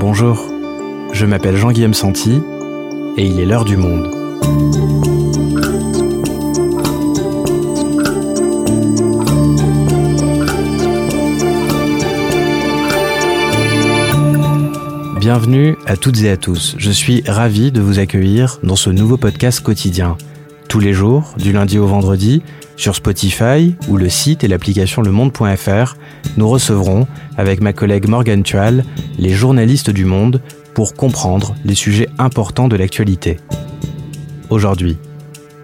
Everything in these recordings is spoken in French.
Bonjour, je m'appelle Jean-Guillaume Santi et il est l'heure du monde. Bienvenue à toutes et à tous. Je suis ravi de vous accueillir dans ce nouveau podcast quotidien. Tous les jours, du lundi au vendredi, sur Spotify ou le site et l'application lemonde.fr, nous recevrons, avec ma collègue Morgan Tual, les journalistes du monde pour comprendre les sujets importants de l'actualité. Aujourd'hui,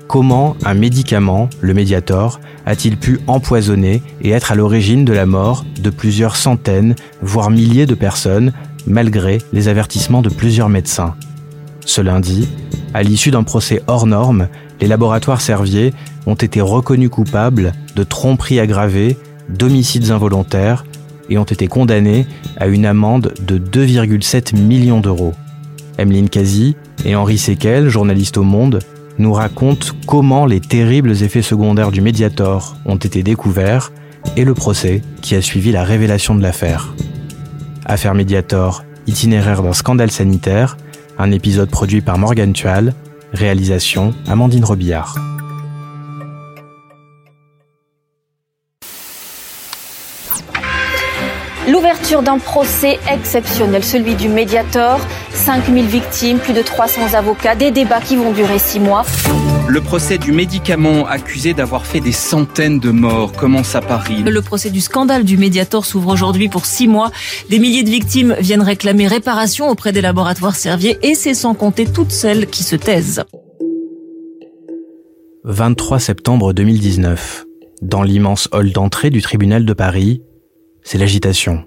comment un médicament, le Mediator, a-t-il pu empoisonner et être à l'origine de la mort de plusieurs centaines, voire milliers de personnes malgré les avertissements de plusieurs médecins? Ce lundi, à l'issue d'un procès hors norme, les laboratoires Servier ont été reconnus coupables de tromperies aggravées, d'homicides involontaires et ont été condamnés à une amende de 2,7 millions d'euros. Emeline Kazi et Henri Sequel, journalistes au Monde, nous racontent comment les terribles effets secondaires du Mediator ont été découverts et le procès qui a suivi la révélation de l'affaire. Affaire Mediator, itinéraire d'un scandale sanitaire, un épisode produit par Morgan Tual, réalisation Amandine Robillard. L'ouverture d'un procès exceptionnel, celui du Mediator, 5000 victimes, plus de 300 avocats, des débats qui vont durer six mois. Le procès du médicament accusé d'avoir fait des centaines de morts commence à Paris. Le procès du scandale du Mediator s'ouvre aujourd'hui pour six mois. Des milliers de victimes viennent réclamer réparation auprès des laboratoires Servier et c'est sans compter toutes celles qui se taisent. 23 septembre 2019. Dans l'immense hall d'entrée du tribunal de Paris, c'est l'agitation.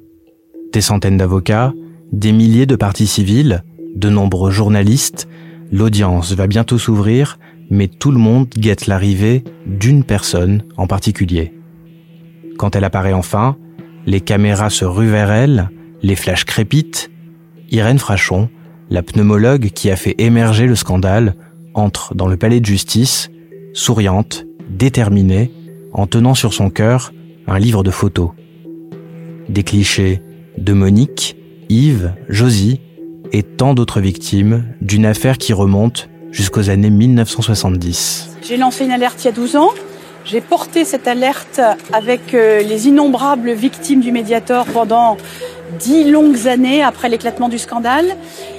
Des centaines d'avocats, des milliers de parties civiles, de nombreux journalistes, l'audience va bientôt s'ouvrir, mais tout le monde guette l'arrivée d'une personne en particulier. Quand elle apparaît enfin, les caméras se ruent vers elle, les flashs crépitent. Irène Frachon, la pneumologue qui a fait émerger le scandale, entre dans le palais de justice, souriante, déterminée, en tenant sur son cœur un livre de photos des clichés de Monique, Yves, Josie et tant d'autres victimes d'une affaire qui remonte jusqu'aux années 1970. J'ai lancé une alerte il y a 12 ans. J'ai porté cette alerte avec euh, les innombrables victimes du Mediator pendant dix longues années après l'éclatement du scandale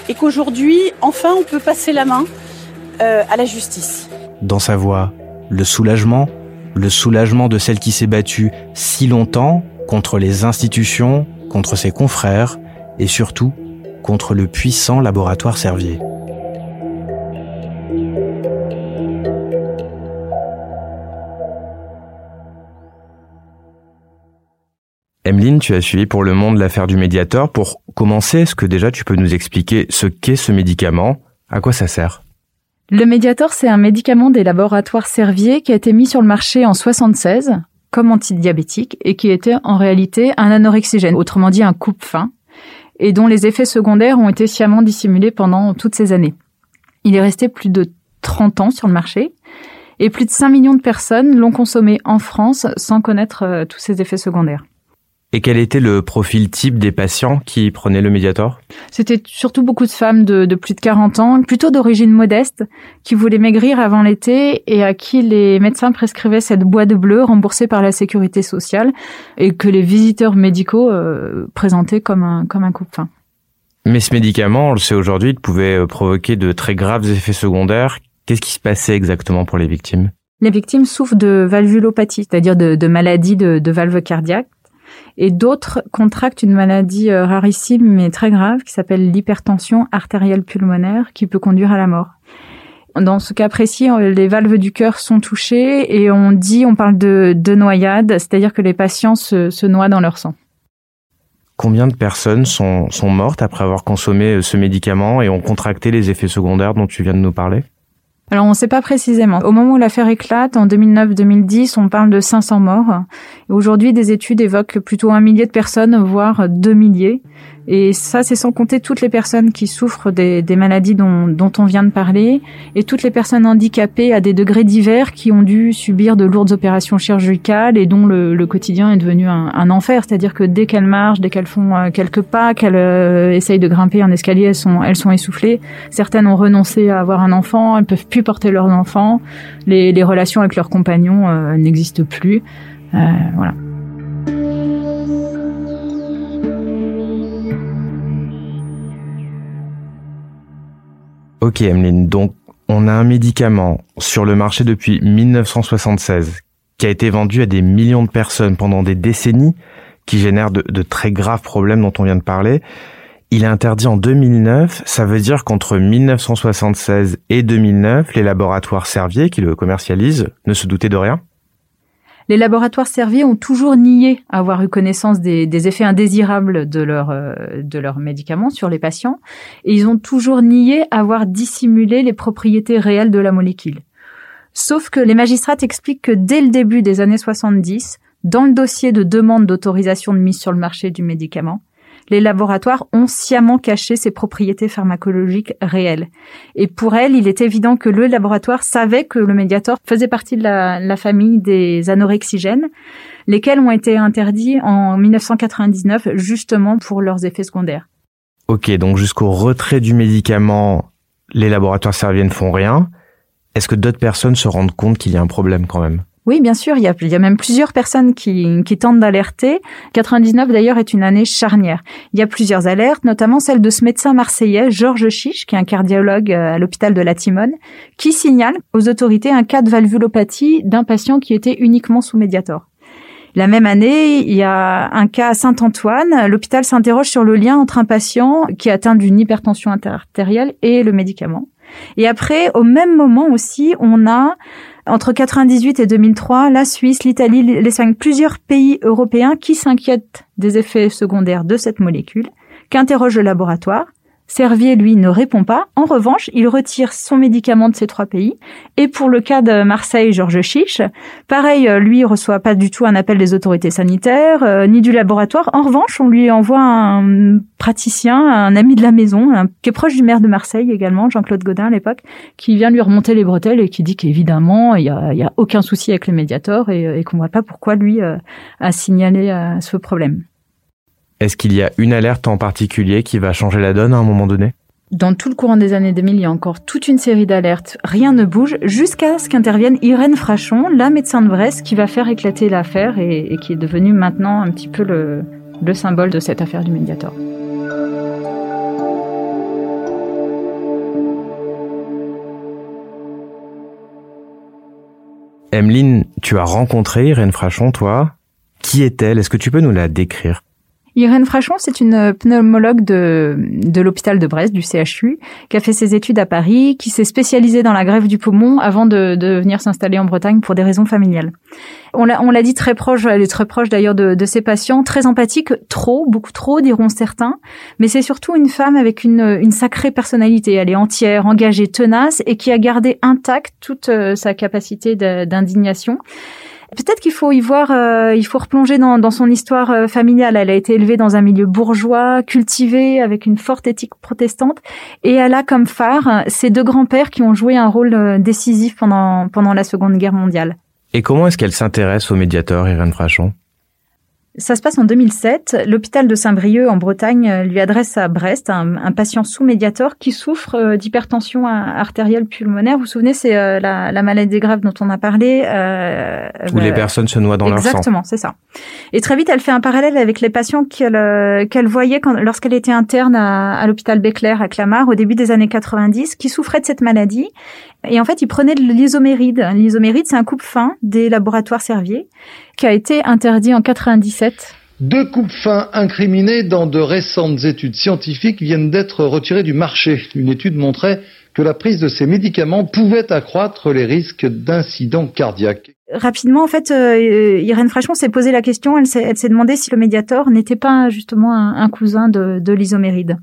et qu'aujourd'hui, enfin, on peut passer la main euh, à la justice. Dans sa voix, le soulagement, le soulagement de celle qui s'est battue si longtemps contre les institutions, contre ses confrères et surtout contre le puissant laboratoire Servier. Emeline, tu as suivi pour le monde l'affaire du médiateur. Pour commencer, est-ce que déjà tu peux nous expliquer ce qu'est ce médicament? À quoi ça sert? Le médiator, c'est un médicament des laboratoires Servier qui a été mis sur le marché en 76 comme antidiabétique et qui était en réalité un anorexigène, autrement dit un coupe-faim, et dont les effets secondaires ont été sciemment dissimulés pendant toutes ces années. Il est resté plus de 30 ans sur le marché et plus de 5 millions de personnes l'ont consommé en France sans connaître euh, tous ces effets secondaires. Et quel était le profil type des patients qui prenaient le Mediator? C'était surtout beaucoup de femmes de, de, plus de 40 ans, plutôt d'origine modeste, qui voulaient maigrir avant l'été et à qui les médecins prescrivaient cette boîte bleue remboursée par la sécurité sociale et que les visiteurs médicaux euh, présentaient comme un, comme un coupe-faim. Mais ce médicament, on le sait aujourd'hui, il pouvait euh, provoquer de très graves effets secondaires. Qu'est-ce qui se passait exactement pour les victimes? Les victimes souffrent de valvulopathie, c'est-à-dire de, de maladies de, de valves cardiaques et d'autres contractent une maladie euh, rarissime mais très grave qui s'appelle l'hypertension artérielle pulmonaire qui peut conduire à la mort. Dans ce cas précis, les valves du cœur sont touchées et on dit, on parle de, de noyade, c'est-à-dire que les patients se, se noient dans leur sang. Combien de personnes sont, sont mortes après avoir consommé euh, ce médicament et ont contracté les effets secondaires dont tu viens de nous parler? Alors on ne sait pas précisément. Au moment où l'affaire éclate, en 2009-2010, on parle de 500 morts. Aujourd'hui, des études évoquent plutôt un millier de personnes, voire deux milliers. Et ça, c'est sans compter toutes les personnes qui souffrent des, des maladies dont, dont, on vient de parler et toutes les personnes handicapées à des degrés divers qui ont dû subir de lourdes opérations chirurgicales et dont le, le quotidien est devenu un, un enfer. C'est-à-dire que dès qu'elles marchent, dès qu'elles font euh, quelques pas, qu'elles euh, essayent de grimper un escalier, elles sont, elles sont essoufflées. Certaines ont renoncé à avoir un enfant, elles peuvent plus porter leurs enfants. Les, les relations avec leurs compagnons euh, n'existent plus. voilà. Ok Emeline, donc on a un médicament sur le marché depuis 1976 qui a été vendu à des millions de personnes pendant des décennies, qui génère de, très graves problèmes dont on vient de parler. Il est interdit en 2009, ça veut dire qu'entre 1976 et 2009, les laboratoires Servier qui le commercialisent ne se doutaient de rien les laboratoires Servier ont toujours nié avoir eu connaissance des, effets indésirables de leurs euh, de leurs médicaments sur les patients et ils ont toujours nié avoir dissimulé les propriétés réelles de la molécule. Sauf que les magistrats expliquent que dès le début des années 70, dans le dossier de demande d'autorisation de mise sur le marché du médicament, les laboratoires ont sciemment caché ses propriétés pharmacologiques réelles. Et pour elle, il est évident que le laboratoire savait que le médiator faisait partie de la, famille des anorexigènes, lesquels ont été interdits en 1999 justement pour leurs effets secondaires. Ok, donc jusqu'au retrait du médicament, les laboratoires serviens ne font rien. Est-ce que d'autres personnes se rendent compte qu'il y a un problème quand même? Oui, bien sûr, il y a, il y a même plusieurs personnes qui, qui tentent d'alerter. 99 d'ailleurs est une année charnière. Il y a plusieurs alertes, notamment celle de ce médecin marseillais, Georges Chiche, qui est un cardiologue euh, à l'hôpital de la Timone, qui signale aux autorités un cas de valvulopathie d'un patient qui était uniquement sous médiator. La même année, il y a un cas à Saint-Antoine. L'hôpital s'interroge sur le lien entre un patient qui est atteint d'une hypertension artérielle et le médicament. Et après, au même moment aussi, on a entre 98 et 2003, la Suisse, l'Italie, l'Espagne, plusieurs pays européens qui s'inquiètent des effets secondaires de cette molécule, qu'interroge le laboratoire Servier, lui, ne répond pas. En revanche, il retire son médicament de ces trois pays. Et pour le cas de Marseille, Georges Chiche, pareil, euh, lui, reçoit pas du tout un appel des autorités sanitaires, euh, ni du laboratoire. En revanche, on lui envoie un praticien, un ami de la maison, qui est proche du maire de Marseille également, Jean-Claude Godin à l'époque, qui vient lui remonter les bretelles et qui dit qu'évidemment, il y a, y a, aucun souci avec le médiator et, et qu'on voit pas pourquoi lui euh, a signalé ce problème. Est-ce qu'il y a une alerte en particulier qui va changer la donne à un moment donné? Dans tout le courant des années 2000, il y a encore toute une série d'alertes. Rien ne bouge jusqu'à ce qu'intervienne Irène Frachon, la médecin de Brest, qui va faire éclater l'affaire et, qui est devenue maintenant un petit peu le, le symbole de cette affaire du Mediator. Emeline, tu as rencontré Irène Frachon, toi. Qui est-elle? Est-ce que tu peux nous la décrire? Irène Frachon, c'est une pneumologue de, de l'hôpital de Brest, du CHU, qui a fait ses études à Paris, qui s'est spécialisée dans la grève du poumon avant de, de venir s'installer en Bretagne pour des raisons familiales. On l'a, on l'a dit très proche, elle est très proche d'ailleurs de, de ses patients, très empathique, trop, beaucoup trop, diront certains, mais c'est surtout une femme avec une, une sacrée personnalité. Elle est entière, engagée, tenace et qui a gardé intacte toute euh, sa capacité d'indignation. Peut-être qu'il faut y voir, euh, il faut replonger dans, dans son histoire euh, familiale. Elle a été élevée dans un milieu bourgeois, cultivé, avec une forte éthique protestante, et elle a comme phare ses deux grands-pères qui ont joué un rôle euh, décisif pendant pendant la Seconde Guerre mondiale. Et comment est-ce qu'elle s'intéresse au médiateur, Irène Frachon? Ça se passe en 2007. L'hôpital de Saint-Brieuc en Bretagne euh, lui adresse à Brest un, un patient sous médiator qui souffre euh, d'hypertension artérielle pulmonaire. Vous vous souvenez, c'est euh, la, la, maladie grave dont on a parlé. Euh, Où les personnes se noient dans leur sang. Exactement, c'est ça. Et très vite, elle fait un parallèle avec les patients qu'elle qu'elle voyait lorsqu'elle était interne à, à l'hôpital Béclair à Clamart au début des années 90, qui souffraient de cette maladie. Et en fait, ils prenaient de l'isoméride. L'isoméride, c'est un coupe fin des laboratoires Servier qui a été interdit en 97. Deux coupes fins incriminés dans de récentes études scientifiques viennent d'être retirés du marché. Une étude montrait que la prise de ces médicaments pouvait accroître les risques d'incidents cardiaques. Rapidement, en fait, euh, Irène Frachon s'est posé la question, elle s'est demandé si le médiator n'était pas justement un, cousin de, de l'isoméride.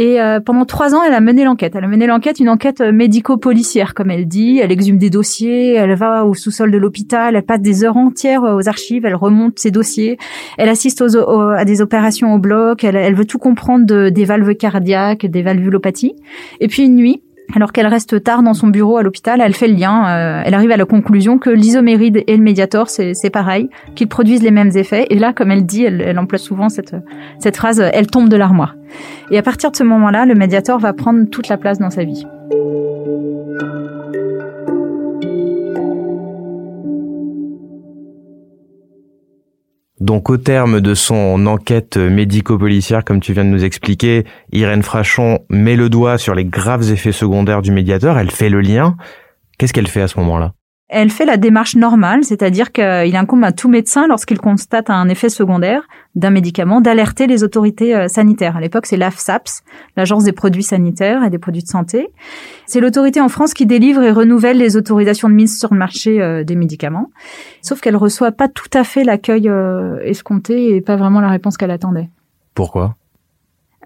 Et euh, pendant trois ans, elle a mené l'enquête. Elle a mené l'enquête, une enquête euh, médico-policière, comme elle dit. Elle exhume des dossiers, elle va au sous-sol de l'hôpital, elle passe des heures entières euh, aux archives, elle remonte ses dossiers, elle assiste aux, à des opérations au bloc, elle, elle veut tout comprendre de, des valves cardiaques, des valvulopathies. Et puis une nuit, alors qu'elle reste tard dans son bureau à l'hôpital, elle fait le lien. Euh, elle arrive à la conclusion que l'isoméride et le médiator, c'est pareil, qu'ils produisent les mêmes effets. Et là, comme elle dit, elle, elle emploie souvent cette, cette phrase, elle tombe de l'armoire. Et à partir de ce moment-là, le médiator va prendre toute la place dans sa vie. Donc au terme de son enquête médico-policière, comme tu viens de nous expliquer, Irène Frachon met le doigt sur les graves effets secondaires du médiateur, elle fait le lien. Qu'est-ce qu'elle fait à ce moment-là? Elle fait la démarche normale, c'est-à-dire qu'il incombe à tout médecin, lorsqu'il constate un effet secondaire d'un médicament, d'alerter les autorités euh, sanitaires. À l'époque, c'est l'AFSAPS, l'Agence des produits sanitaires et des produits de santé. C'est l'autorité en France qui délivre et renouvelle les autorisations de mise sur le marché euh, des médicaments. Sauf qu'elle reçoit pas tout à fait l'accueil euh, escompté et pas vraiment la réponse qu'elle attendait. Pourquoi?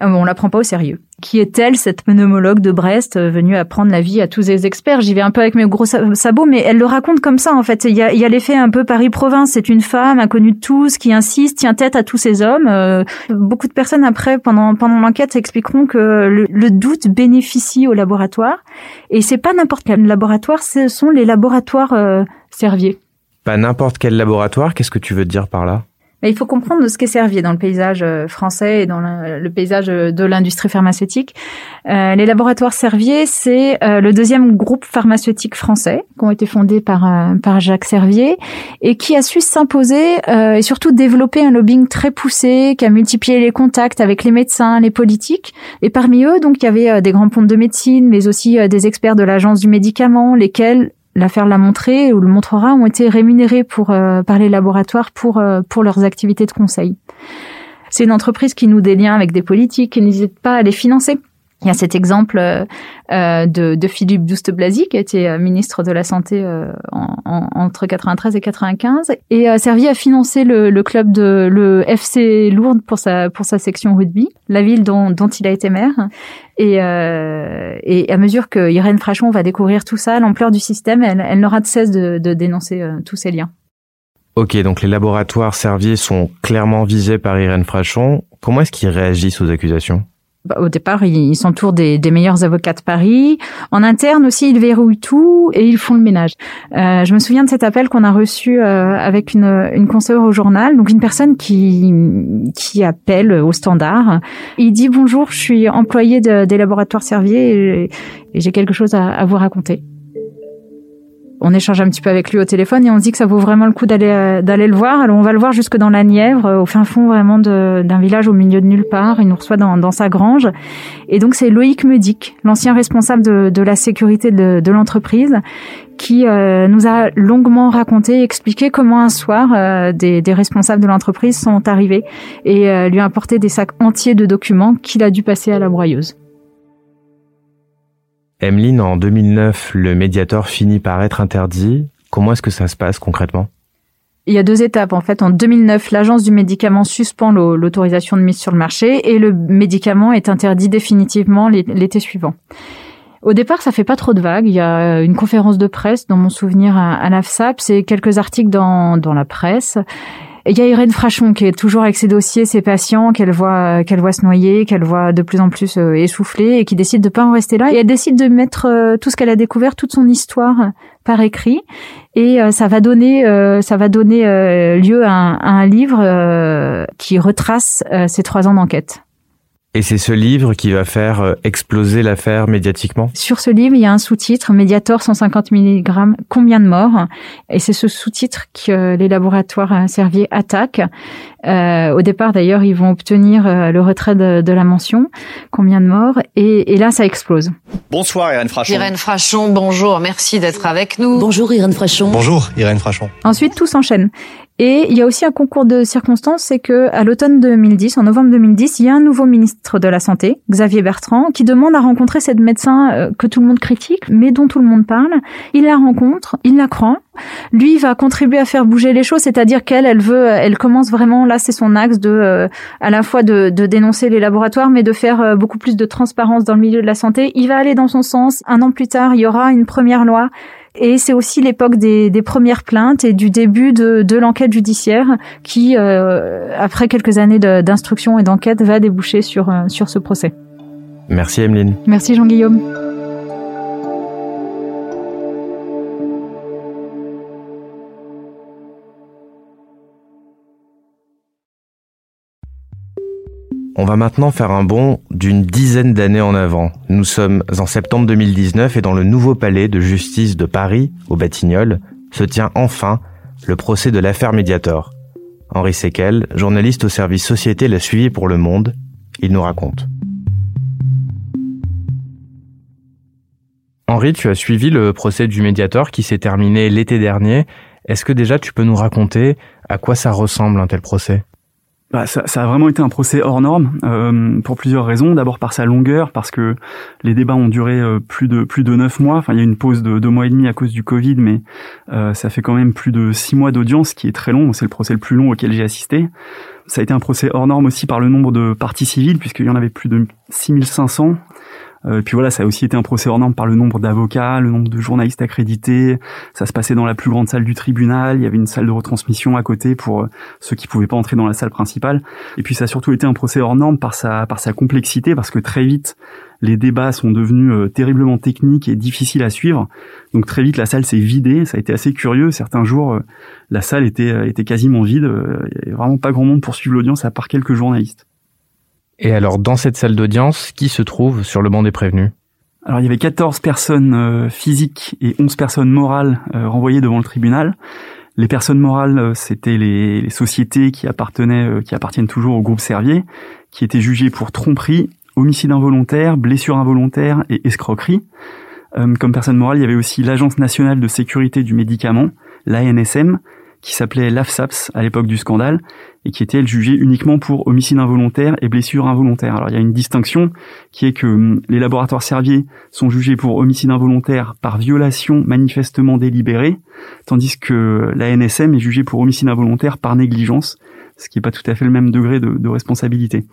On la prend pas au sérieux. Qui est-elle, cette pneumologue de Brest, euh, venue apprendre la vie à tous les experts? J'y vais un peu avec mes gros sabots, mais elle le raconte comme ça, en fait. Il y a, il y a l'effet un peu Paris-Province. C'est une femme inconnue de tous, qui insiste, tient tête à tous ces hommes. Euh, beaucoup de personnes, après, pendant, pendant l'enquête, expliqueront que le, doute bénéficie au laboratoire. Et c'est pas n'importe quel laboratoire, ce sont les laboratoires euh, Servier. Pas n'importe quel laboratoire, qu'est-ce que tu veux dire par là? Mais il faut comprendre ce qu'est Servier dans le paysage euh, français et dans le, paysage euh, de l'industrie pharmaceutique. Euh, les laboratoires Servier, c'est le deuxième groupe pharmaceutique français qui ont été fondés par par Jacques Servier et qui a su s'imposer et surtout développer un lobbying très poussé, qui a multiplié les contacts avec les médecins, les politiques. Et parmi eux, donc, il y avait des grands ponts de médecine, mais aussi des experts de l'agence du médicament, lesquels l'affaire l'a montré ou le montrera, ont été rémunérés euh, par les laboratoires pour, euh, pour leurs activités de conseil. C'est une entreprise qui noue des avec des politiques et n'hésite pas à les financer. Il y a cet exemple euh, euh de, Philippe Douste-Blazy, qui été euh, ministre de la Santé en, en, entre 93 et 95, et a servi à financer le, club de le FC Lourdes pour sa section rugby, la ville dont, il a été maire. Et, à mesure que Irène Frachon va découvrir tout ça, l'ampleur du système, elle, n'aura de cesse de, dénoncer tous ces liens. Ok, donc les laboratoires Servier sont clairement visés par Irène Frachon. Comment est-ce qu'ils réagissent aux accusations? Au départ, ils s'entourent des, des, meilleurs avocats de Paris. En interne aussi, ils verrouillent tout et ils font le ménage. Euh, je me souviens de cet appel qu'on a reçu euh, avec une, une au journal, donc une personne qui qui appelle au standard. Il dit bonjour, je suis employé de, des laboratoires Servier et, j'ai quelque chose à, à vous raconter on échange un petit peu avec lui au téléphone et on se dit que ça vaut vraiment le coup d'aller euh, d'aller le voir. Alors on va le voir jusque dans la Nièvre, euh, au fin fond vraiment d'un village au milieu de nulle part. Il nous reçoit dans, dans sa grange. Et donc c'est Loïc Medic, l'ancien responsable de, de, la sécurité de, de l'entreprise, qui euh, nous a longuement raconté, expliqué comment un soir des, des, responsables de l'entreprise sont arrivés et lui ont apporté des sacs entiers de documents qu'il a dû passer à la broyeuse. Emeline, en 2009, le médiator finit par être interdit. Comment est-ce que ça se passe concrètement? Il y a deux étapes en fait. En 2009, l'agence du médicament suspend l'autorisation de mise sur le marché et le médicament est interdit définitivement l'été suivant. Au départ, ça fait pas trop de vagues. Il y a une conférence de presse, dans mon souvenir, à, l'AFSAP, c'est quelques articles dans, dans la presse. Il y a Irène Frachon qui est toujours avec ses dossiers, ses patients, qu'elle voit, qu'elle voit se noyer, qu'elle voit de plus en plus euh, essouffler et qui décide de pas en rester là. Et elle décide de mettre euh, tout ce qu'elle a découvert, toute son histoire par écrit. Et euh, ça va donner, ça va donner lieu à un, à un livre qui retrace ces trois ans d'enquête. Et c'est ce livre qui va faire euh, exploser l'affaire médiatiquement? Sur ce livre, il y a un sous-titre, Mediator 150 mg, combien de morts? Et c'est ce sous-titre que les laboratoires Servier attaquent. Euh, au départ, d'ailleurs, ils vont obtenir euh, le retrait de, la mention, combien de morts, et, là, ça explose. Bonsoir Irène Frachon. Irène Frachon, bonjour, merci d'être avec nous. Bonjour Irène Frachon. Bonjour Irène Frachon. Ensuite, tout s'enchaîne. Et il y a aussi un concours de circonstances, c'est que à l'automne 2010, en novembre 2010, il y a un nouveau ministre de la Santé, Xavier Bertrand, qui demande à rencontrer cette médecin euh, que tout le monde critique, mais dont tout le monde parle. Il la rencontre, il la croit. Lui va contribuer à faire bouger les choses, c'est-à-dire qu'elle, elle veut, elle commence vraiment là, c'est son axe de, euh, à la fois de, de, dénoncer les laboratoires, mais de faire euh, beaucoup plus de transparence dans le milieu de la santé. Il va aller dans son sens. Un an plus tard, il y aura une première loi et c'est aussi l'époque des, des, premières plaintes et du début de, de l'enquête judiciaire qui, euh, après quelques années d'instruction et d'enquête, va déboucher sur, euh, sur ce procès. Merci Emeline. Merci Jean-Guillaume. On va maintenant faire un bond d'une dizaine d'années en avant. Nous sommes en septembre 2019 et dans le nouveau palais de justice de Paris, au Batignolles, se tient enfin le procès de l'affaire Mediator. Henri Sequel, journaliste au service Société, l'a suivi pour Le Monde. Il nous raconte. Henri, tu as suivi le procès du médiateur qui s'est terminé l'été dernier. Est-ce que déjà tu peux nous raconter à quoi ça ressemble un tel procès? Bah, ça, a vraiment été un procès hors norme euh, pour plusieurs raisons. D'abord par sa longueur, parce que les débats ont duré euh, plus de plus de neuf mois. Enfin, il y a une pause de deux mois et demi à cause du Covid, mais euh, ça fait quand même plus de six mois d'audience, qui est très long. C'est le procès le plus long auquel j'ai assisté. Ça a été un procès hors norme aussi par le nombre de parties civiles, puisqu'il y en avait plus de 6500. Euh, puis voilà, ça a aussi été un procès hors norme par le nombre d'avocats, le nombre de journalistes accrédités. Ça se passait dans la plus grande salle du tribunal. Il y avait une salle de retransmission à côté pour euh, ceux qui pouvaient pas entrer dans la salle principale. Et puis ça a surtout été un procès hors norme par sa par sa complexité, parce que très vite les débats sont devenus euh, terriblement techniques et difficiles à suivre. Donc très vite la salle s'est vidée. Ça a été assez curieux. Certains jours, la salle était était quasiment vide. Il y avait vraiment pas grand monde pour suivre l'audience à part quelques journalistes. Et alors, dans cette salle d'audience, qui se trouve sur le banc des prévenus? Alors il y avait 14 personnes euh, physiques et 11 personnes morales euh, renvoyées devant le tribunal. Les personnes morales, euh, c'était les, sociétés qui appartenaient, qui appartiennent toujours au groupe Servier, qui étaient jugées pour tromperie, homicide involontaire, blessure involontaire et escroquerie. comme personne morale, il y avait aussi l'Agence nationale de sécurité du médicament, l'ANSM, qui s'appelait l'AFSAPS à l'époque du scandale et qui était elle jugée uniquement pour homicide involontaire et blessure involontaire. Alors il y a une distinction qui est que hum, les laboratoires Servier sont jugés pour homicide involontaire par violation manifestement délibérée, tandis que la NSM est jugée pour homicide involontaire par négligence, ce qui n'est pas tout à fait le même degré de, responsabilité.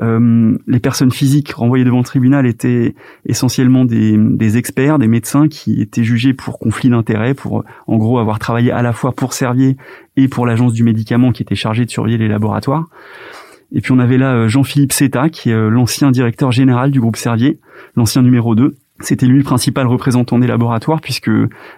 Euh, les personnes physiques renvoyées devant le tribunal étaient essentiellement des, des experts, des médecins qui étaient jugés pour conflit d'intérêts, pour en gros avoir travaillé à la fois pour Servier et pour l'agence du médicament qui était chargée de surveiller les laboratoires. Et puis on avait là euh, Jean-Philippe Seta, qui est euh, l'ancien directeur général du groupe Servier, l'ancien numéro 2, c'était lui le principal représentant des laboratoires puisque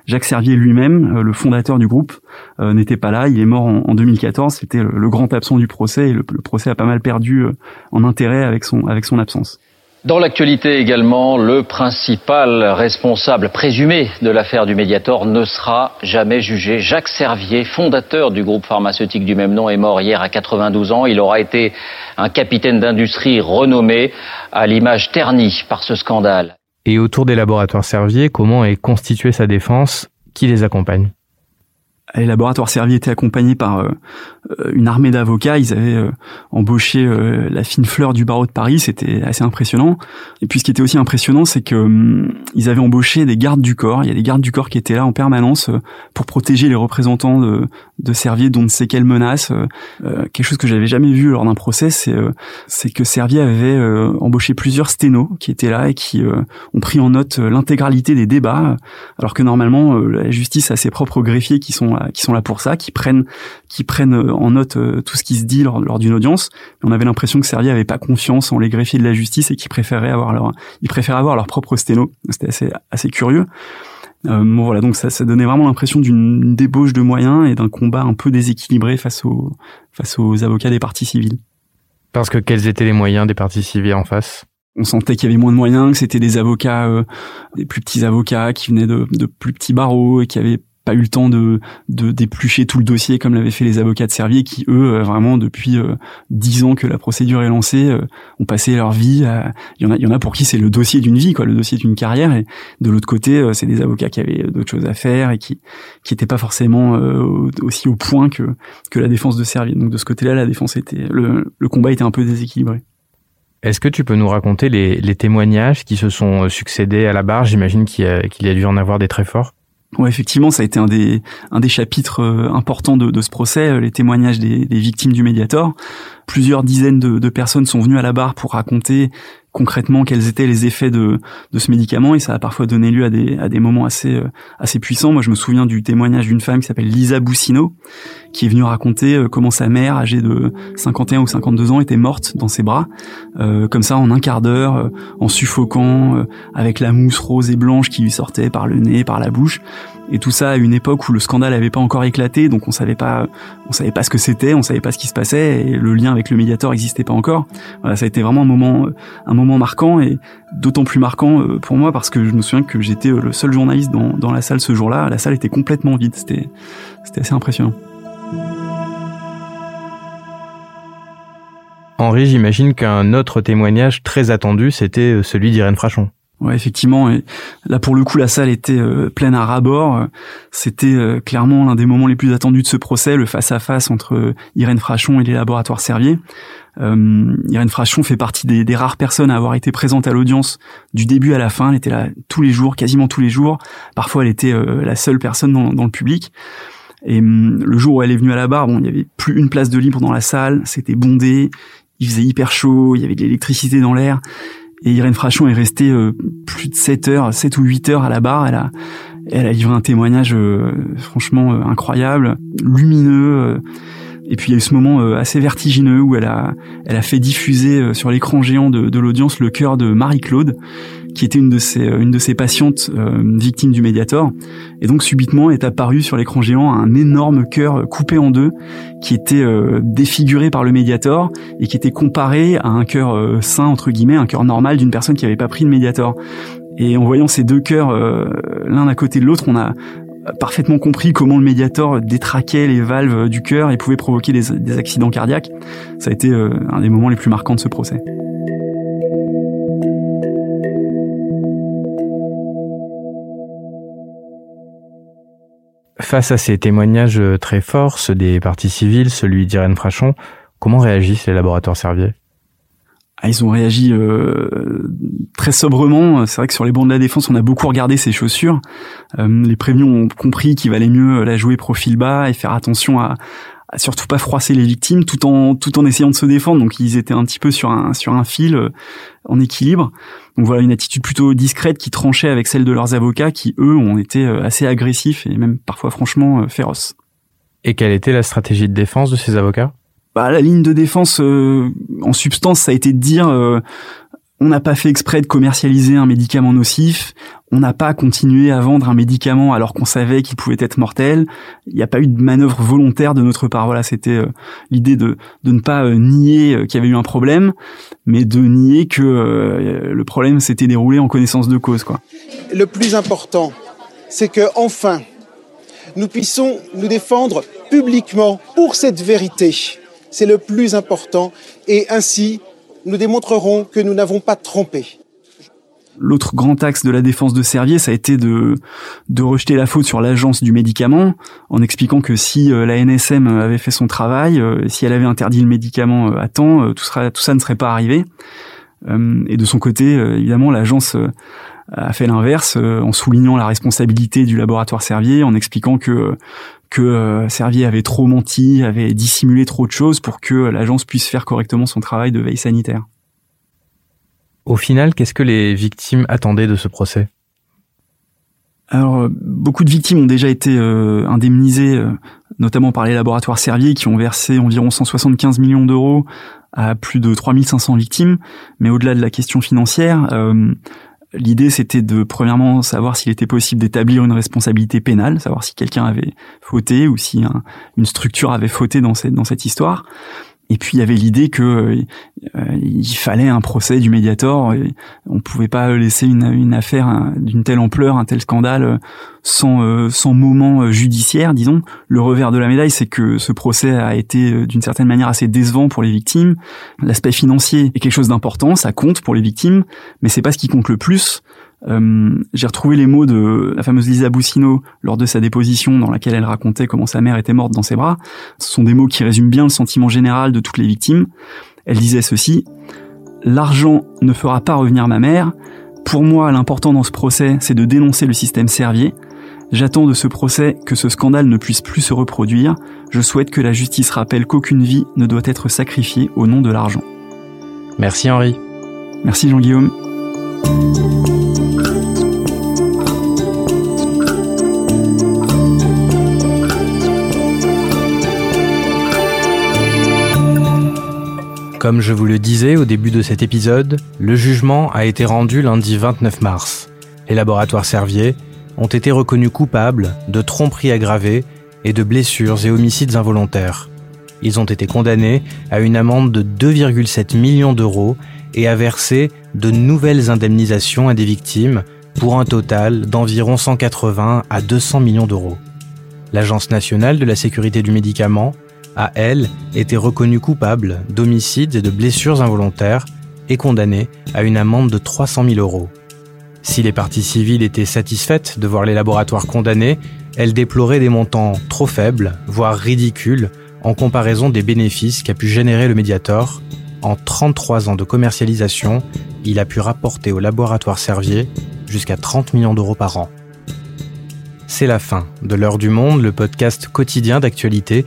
Jacques Servier lui-même, euh, le fondateur du groupe, euh, n'était pas là. Il est mort en, 2014. C'était le, grand absent du procès et le, procès a pas mal perdu euh, en intérêt avec son avec son absence. Dans l'actualité également, le principal responsable présumé de l'affaire du Mediator ne sera jamais jugé. Jacques Servier, fondateur du groupe pharmaceutique du même nom, est mort hier à 92 ans. Il aura été un capitaine d'industrie renommé à l'image ternie par ce scandale. Et autour des laboratoires Servier, comment est constituée sa défense? Qui les accompagne? Les laboratoires Servier étaient accompagnés par euh, euh, une armée d'avocats. Ils avaient euh, embauché la fine fleur du barreau de Paris. C'était assez impressionnant. Et puis ce qui était aussi impressionnant, c'est que hum, ils avaient embauché des gardes du corps. Il y a des gardes du corps qui étaient là en permanence pour protéger les représentants de, de Servier dont ne sait quelle menace. quelque chose que j'avais jamais vu lors d'un procès, c'est c'est que Servier avait embauché plusieurs sténos qui étaient là et qui ont pris en note l'intégralité des débats, alors que normalement la justice a ses propres greffiers qui sont qui sont là pour ça, qui prennent, qui prennent euh, en note euh, tout ce qui se dit lors, lors d'une audience. on avait l'impression que Servier avait pas confiance en les greffiers de la justice et qu'ils préféraient avoir leur, ils préféraient avoir leur propre sténo. C'était assez, assez curieux. Euh, bon voilà, donc ça, ça donnait vraiment l'impression d'une débauche de moyens et d'un combat un peu déséquilibré face aux, face aux avocats des partis civils. Parce que quels étaient les moyens des partis civils en face? On sentait qu'il y avait moins de moyens, que c'était des avocats, des plus petits avocats qui venaient de, de plus petits barreaux et qui avaient pas eu le temps de, d'éplucher tout le dossier comme l'avaient fait les avocats de Servier qui eux vraiment depuis dix ans que la procédure est lancée ont passé leur vie il y en a il y en a pour qui c'est le dossier d'une vie quoi le dossier d'une carrière. Et de l'autre côté c'est des avocats qui avaient d'autres choses à faire et qui qui étaient pas forcément aussi au point que que la défense de Servier. Donc de ce côté-là la défense était le, combat était un peu déséquilibré. Est-ce que tu peux nous raconter les, témoignages qui se sont succédés à la barre? J'imagine qu'il y, y, a dû en avoir des très forts. Effectivement, ça a été un des chapitres euh, importants de, ce procès, euh, les témoignages des, victimes du Mediator. Plusieurs dizaines de, personnes sont venues à la barre pour raconter concrètement quels étaient les effets de, de ce médicament et ça a parfois donné lieu à des, à des moments assez, euh, assez puissants. Moi, je me souviens du témoignage d'une femme qui s'appelle Lisa Boussino, qui est venue raconter euh, comment sa mère, âgée de 51 ou 52 ans, était morte dans ses bras, euh, comme ça en un quart d'heure, euh, en suffoquant, euh, avec la mousse rose et blanche qui lui sortait par le nez, par la bouche. Et tout ça à une époque où le scandale n'avait pas encore éclaté, donc on savait pas, on savait pas ce que c'était, on savait pas ce qui se passait, et le lien avec le médiateur n'existait pas encore. Voilà, ça a été vraiment un moment, un moment marquant et d'autant plus marquant pour moi parce que je me souviens que j'étais le seul journaliste dans, dans la salle ce jour-là. La salle était complètement vide, c'était, c'était assez impressionnant. Henri, j'imagine qu'un autre témoignage très attendu, c'était celui d'Irène Frachon. Ouais, effectivement. Et là, pour le coup, la salle était euh, pleine à ras-bord. C'était euh, clairement l'un des moments les plus attendus de ce procès, le face-à-face entre euh, Irène Frachon et les laboratoires Servier. Irène Frachon fait partie des, rares personnes à avoir été présente à l'audience du début à la fin. Elle était là tous les jours, quasiment tous les jours. Parfois, elle était la seule personne dans, le public. Et hum, le jour où elle est venue à la barre, bon, il y avait plus une place de libre dans la salle, c'était bondé, il faisait hyper chaud, il y avait de l'électricité dans l'air. Et Irène Frachon est restée euh, plus de 7 heures, 7 ou 8 heures à la barre. Elle a, elle a livré un témoignage euh, franchement euh, incroyable, lumineux. et puis il y a eu ce moment assez vertigineux où elle a, elle a fait diffuser sur l'écran géant de, de l'audience le cœur de Marie-Claude, qui était une de ses, une de ses patientes euh, victimes du Mediator. Et donc subitement est apparu sur l'écran géant un énorme cœur coupé en deux, qui était euh, défiguré par le Mediator et qui était comparé à un cœur euh, sain entre guillemets, un cœur normal d'une personne qui n'avait pas pris le Mediator. Et en voyant ces deux cœurs l'un à côté de l'autre, on a parfaitement compris comment le médiator détraquait les valves du cœur et pouvait provoquer des, des, accidents cardiaques. Ça a été un des moments les plus marquants de ce procès. Face à ces témoignages très forts, ceux des parties civiles, celui d'Irène Frachon, comment réagissent les laboratoires Servier? Ah, ils ont réagi euh, très sobrement. C'est vrai que sur les bancs de la défense, on a beaucoup regardé ces chaussures. Euh, les prévenus ont compris qu'il valait mieux la jouer profil bas et faire attention à, à surtout pas froisser les victimes, tout en tout en essayant de se défendre. Donc ils étaient un petit peu sur un sur un fil euh, en équilibre. Donc voilà une attitude plutôt discrète qui tranchait avec celle de leurs avocats, qui eux ont été euh, assez agressifs et même parfois franchement euh, féroces. Et quelle était la stratégie de défense de ces avocats? Bah, la ligne de défense, en substance, ça a été de dire on n'a pas fait exprès de commercialiser un médicament nocif, on n'a pas continué à vendre un médicament alors qu'on savait qu'il pouvait être mortel. Il n'y a pas eu de manœuvre volontaire de notre part. Voilà, c'était euh, l'idée de, ne pas euh, nier euh, qu'il y avait eu un problème, mais de nier que le problème s'était déroulé en connaissance de cause. Quoi. Le plus important, c'est que enfin, nous puissions nous défendre publiquement pour cette vérité. C'est le plus important, et ainsi nous démontrerons que nous n'avons pas trompé. L'autre grand axe de la défense de Servier, ça a été de, de rejeter la faute sur l'agence du médicament, en expliquant que si euh, la NSM avait fait son travail, euh, si elle avait interdit le médicament euh, à temps, tout, sera, tout ça ne serait pas arrivé. Et de son côté, évidemment, l'agence a fait l'inverse, en soulignant la responsabilité du laboratoire Servier, en expliquant que que Servier avait trop menti, avait dissimulé trop de choses pour que l'agence puisse faire correctement son travail de veille sanitaire. Au final, qu'est-ce que les victimes attendaient de ce procès? Alors, euh, beaucoup de victimes ont déjà été euh, indemnisées, euh, notamment par les laboratoires Servier, qui ont versé environ 175 millions d'euros à plus de 3500 victimes. Mais au-delà de la question financière, l'idée c'était de, premièrement, savoir s'il était possible d'établir une responsabilité pénale, savoir si quelqu'un avait fauté ou si une structure avait fauté dans cette, dans cette histoire. Et puis il y avait l'idée que euh, il fallait un procès du Mediator. Et on pouvait pas laisser une, affaire d'une telle ampleur, un tel scandale euh, sans euh, sans moment judiciaire, disons. Le revers de la médaille, c'est que ce procès a été d'une certaine manière assez décevant pour les victimes. L'aspect financier est quelque chose d'important, ça compte pour les victimes, mais c'est pas ce qui compte le plus. Euh, j'ai retrouvé les mots de la fameuse Lisa Boussino lors de sa déposition dans laquelle elle racontait comment sa mère était morte dans ses bras. Ce sont des mots qui résument bien le sentiment général de toutes les victimes. Elle disait ceci L'argent ne fera pas revenir ma mère. Pour moi, l'important dans ce procès, c'est de dénoncer le système Servier. J'attends de ce procès que ce scandale ne puisse plus se reproduire. Je souhaite que la justice rappelle qu'aucune vie ne doit être sacrifiée au nom de l'argent. Merci Henri. Merci Jean-Guillaume. Comme je vous le disais au début de cet épisode, le jugement a été rendu lundi 29 mars. Les laboratoires Servier ont été reconnus coupables de tromperie aggravée et de blessures et homicides involontaires. Ils ont été condamnés à une amende de 2,7 millions d'euros et à verser de nouvelles indemnisations à des victimes pour un total d'environ 180 à 200 millions d'euros. L'Agence nationale de la sécurité du médicament a, elle, été reconnue coupable d'homicides et de blessures involontaires et condamnée à une amende de 300 000 euros. Si les parties civiles étaient satisfaites de voir les laboratoires condamnés, elles déploraient des montants trop faibles, voire ridicules, en comparaison des bénéfices qu'a pu générer le Mediator. En 33 ans de commercialisation, il a pu rapporter au laboratoire Servier jusqu'à 30 millions d'euros par an. C'est la fin de l'heure du monde, le podcast quotidien d'actualité